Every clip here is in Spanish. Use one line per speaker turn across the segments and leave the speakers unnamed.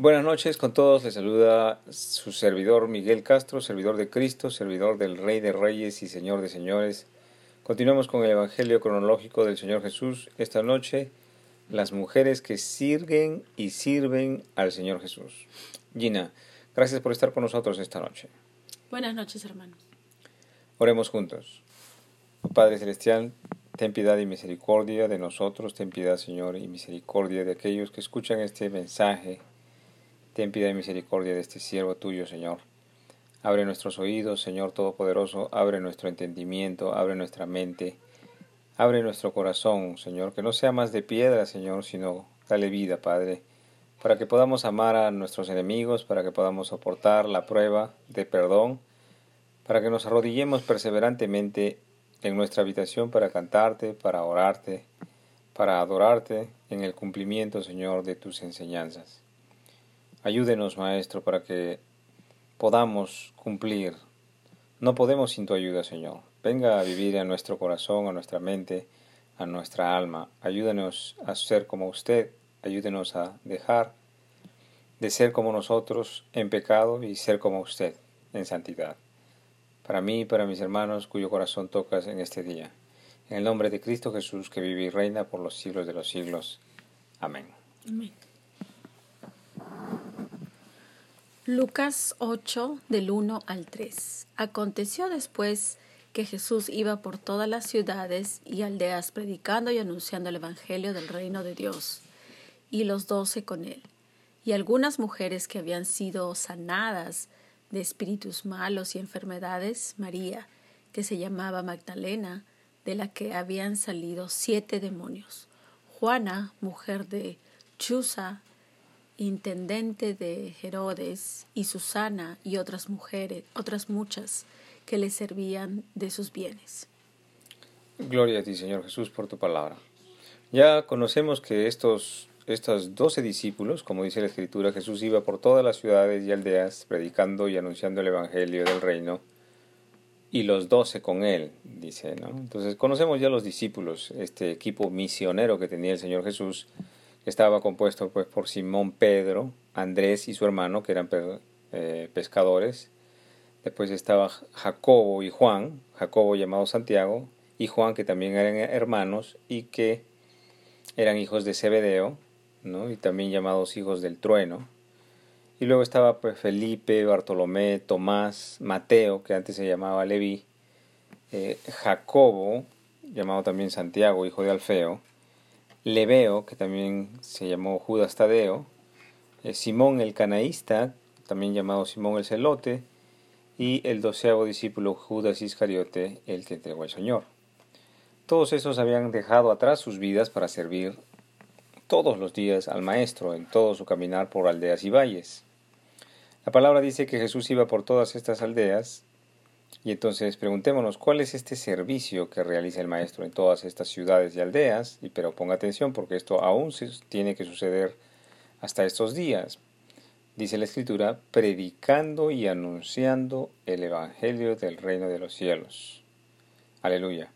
Buenas noches con todos, les saluda su servidor Miguel Castro, servidor de Cristo, servidor del Rey de Reyes y Señor de Señores. Continuamos con el Evangelio cronológico del Señor Jesús. Esta noche, las mujeres que sirven y sirven al Señor Jesús. Gina, gracias por estar con nosotros esta noche.
Buenas noches, hermano.
Oremos juntos. Padre Celestial, ten piedad y misericordia de nosotros, ten piedad, Señor, y misericordia de aquellos que escuchan este mensaje Ten piedad misericordia de este siervo tuyo, Señor. Abre nuestros oídos, Señor Todopoderoso, abre nuestro entendimiento, abre nuestra mente, abre nuestro corazón, Señor, que no sea más de piedra, Señor, sino dale vida, Padre, para que podamos amar a nuestros enemigos, para que podamos soportar la prueba de perdón, para que nos arrodillemos perseverantemente en nuestra habitación para cantarte, para orarte, para adorarte en el cumplimiento, Señor, de tus enseñanzas. Ayúdenos, Maestro, para que podamos cumplir. No podemos sin tu ayuda, Señor. Venga a vivir en nuestro corazón, a nuestra mente, a nuestra alma. Ayúdenos a ser como usted. Ayúdenos a dejar de ser como nosotros en pecado y ser como usted en santidad. Para mí y para mis hermanos cuyo corazón tocas en este día. En el nombre de Cristo Jesús, que vive y reina por los siglos de los siglos. Amén.
Amén. Lucas 8 del 1 al 3. Aconteció después que Jesús iba por todas las ciudades y aldeas predicando y anunciando el Evangelio del reino de Dios, y los doce con él. Y algunas mujeres que habían sido sanadas de espíritus malos y enfermedades, María, que se llamaba Magdalena, de la que habían salido siete demonios, Juana, mujer de Chuza, intendente de Herodes, y Susana y otras mujeres, otras muchas, que le servían de sus bienes.
Gloria a ti, Señor Jesús, por tu palabra. Ya conocemos que estos, estos doce discípulos, como dice la Escritura, Jesús iba por todas las ciudades y aldeas predicando y anunciando el Evangelio del reino, y los doce con él, dice, ¿no? Entonces conocemos ya los discípulos, este equipo misionero que tenía el Señor Jesús, estaba compuesto pues, por Simón Pedro, Andrés y su hermano, que eran eh, pescadores. Después estaba Jacobo y Juan, Jacobo llamado Santiago, y Juan, que también eran hermanos y que eran hijos de Zebedeo, ¿no? y también llamados hijos del trueno. Y luego estaba pues, Felipe, Bartolomé, Tomás, Mateo, que antes se llamaba Leví, eh, Jacobo, llamado también Santiago, hijo de Alfeo, Leveo, que también se llamó Judas Tadeo, eh, Simón el Canaísta, también llamado Simón el Celote, y el doceavo discípulo Judas Iscariote, el que entregó al Señor. Todos esos habían dejado atrás sus vidas para servir todos los días al Maestro en todo su caminar por aldeas y valles. La palabra dice que Jesús iba por todas estas aldeas y entonces preguntémonos cuál es este servicio que realiza el maestro en todas estas ciudades y aldeas, y pero ponga atención porque esto aún tiene que suceder hasta estos días. Dice la escritura, predicando y anunciando el Evangelio del reino de los cielos. Aleluya.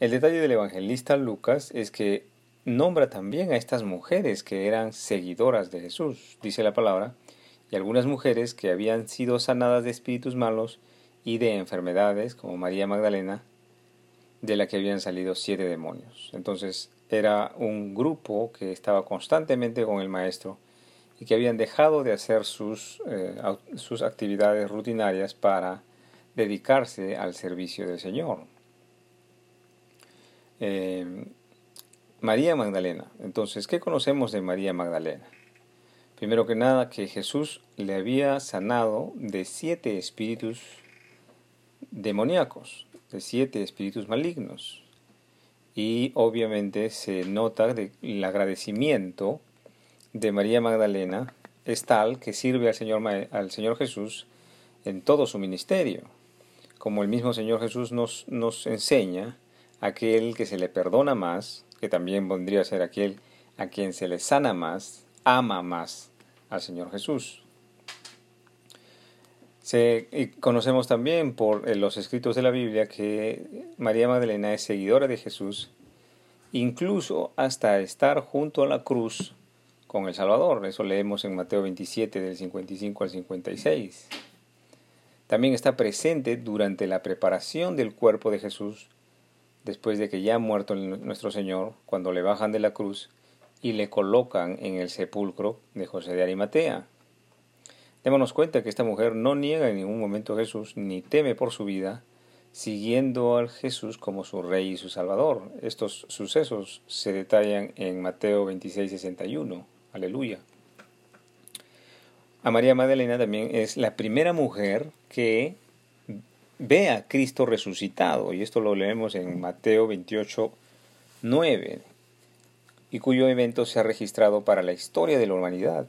El detalle del evangelista Lucas es que nombra también a estas mujeres que eran seguidoras de Jesús, dice la palabra, y algunas mujeres que habían sido sanadas de espíritus malos y de enfermedades, como María Magdalena, de la que habían salido siete demonios. Entonces era un grupo que estaba constantemente con el maestro y que habían dejado de hacer sus, eh, sus actividades rutinarias para dedicarse al servicio del Señor. Eh, María Magdalena. Entonces, ¿qué conocemos de María Magdalena? Primero que nada, que Jesús le había sanado de siete espíritus demoníacos, de siete espíritus malignos. Y obviamente se nota de, el agradecimiento de María Magdalena es tal que sirve al Señor, al Señor Jesús en todo su ministerio. Como el mismo Señor Jesús nos, nos enseña, aquel que se le perdona más, que también vendría a ser aquel a quien se le sana más, ama más al Señor Jesús. Se, y conocemos también por eh, los escritos de la Biblia que María Magdalena es seguidora de Jesús, incluso hasta estar junto a la cruz con el Salvador. Eso leemos en Mateo 27 del 55 al 56. También está presente durante la preparación del cuerpo de Jesús, después de que ya ha muerto nuestro Señor, cuando le bajan de la cruz y le colocan en el sepulcro de José de Arimatea. Démonos cuenta que esta mujer no niega en ningún momento a Jesús ni teme por su vida, siguiendo al Jesús como su Rey y su Salvador. Estos sucesos se detallan en Mateo 26, 61. Aleluya. A María Magdalena también es la primera mujer que ve a Cristo resucitado, y esto lo leemos en Mateo 28, 9, y cuyo evento se ha registrado para la historia de la humanidad.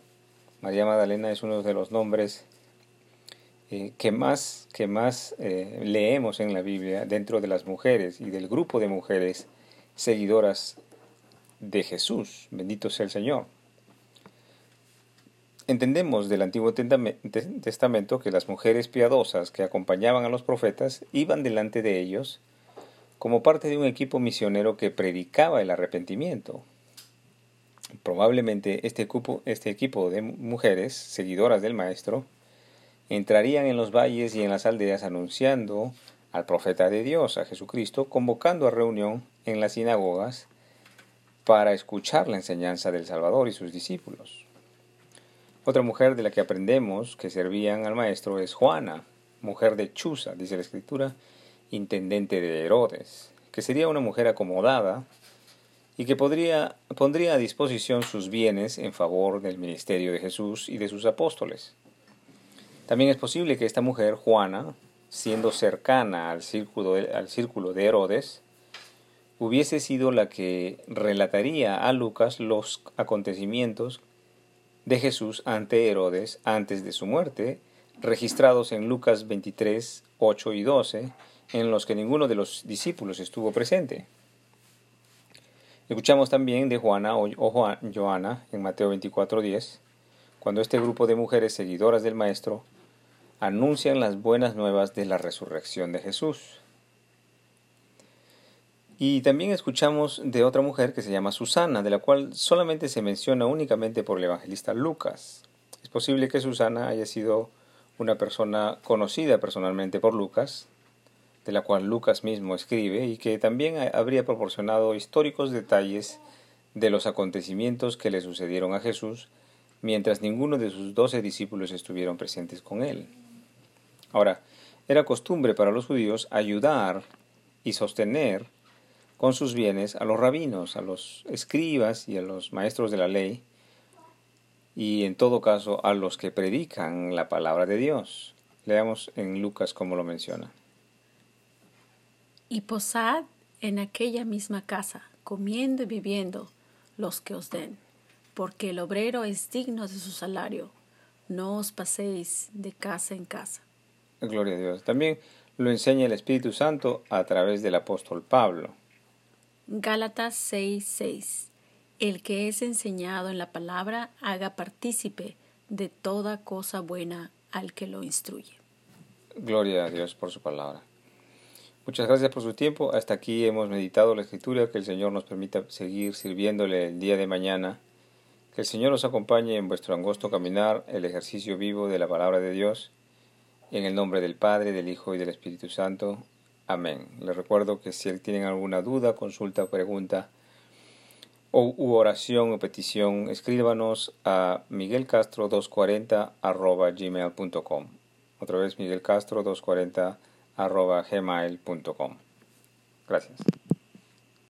María Magdalena es uno de los nombres eh, que más, que más eh, leemos en la Biblia dentro de las mujeres y del grupo de mujeres seguidoras de Jesús. Bendito sea el Señor. Entendemos del Antiguo Testamento que las mujeres piadosas que acompañaban a los profetas iban delante de ellos como parte de un equipo misionero que predicaba el arrepentimiento. Probablemente este, este equipo de mujeres, seguidoras del Maestro, entrarían en los valles y en las aldeas anunciando al profeta de Dios, a Jesucristo, convocando a reunión en las sinagogas para escuchar la enseñanza del Salvador y sus discípulos. Otra mujer de la que aprendemos que servían al maestro es Juana, mujer de Chuza, dice la escritura, intendente de Herodes, que sería una mujer acomodada y que podría, pondría a disposición sus bienes en favor del ministerio de Jesús y de sus apóstoles. También es posible que esta mujer, Juana, siendo cercana al círculo al círculo de Herodes, hubiese sido la que relataría a Lucas los acontecimientos de Jesús ante Herodes antes de su muerte, registrados en Lucas 23, 8 y 12, en los que ninguno de los discípulos estuvo presente. Escuchamos también de Juana o Joana en Mateo 24, 10, cuando este grupo de mujeres seguidoras del Maestro anuncian las buenas nuevas de la resurrección de Jesús. Y también escuchamos de otra mujer que se llama Susana, de la cual solamente se menciona únicamente por el evangelista Lucas. Es posible que Susana haya sido una persona conocida personalmente por Lucas, de la cual Lucas mismo escribe, y que también habría proporcionado históricos detalles de los acontecimientos que le sucedieron a Jesús, mientras ninguno de sus doce discípulos estuvieron presentes con él. Ahora, era costumbre para los judíos ayudar y sostener con sus bienes a los rabinos, a los escribas y a los maestros de la ley, y en todo caso a los que predican la palabra de Dios. Leamos en Lucas como lo menciona.
Y posad en aquella misma casa, comiendo y viviendo los que os den, porque el obrero es digno de su salario. No os paséis de casa en casa.
Gloria a Dios. También lo enseña el Espíritu Santo a través del apóstol Pablo.
Gálatas 6:6 El que es enseñado en la palabra haga partícipe de toda cosa buena al que lo instruye.
Gloria a Dios por su palabra. Muchas gracias por su tiempo. Hasta aquí hemos meditado la escritura. Que el Señor nos permita seguir sirviéndole el día de mañana. Que el Señor os acompañe en vuestro angosto caminar, el ejercicio vivo de la palabra de Dios en el nombre del Padre, del Hijo y del Espíritu Santo. Amén. Les recuerdo que si tienen alguna duda, consulta, pregunta o u oración o petición, escríbanos a miguelcastro240 gmail.com. Otra vez miguelcastro240 gmail.com. Gracias.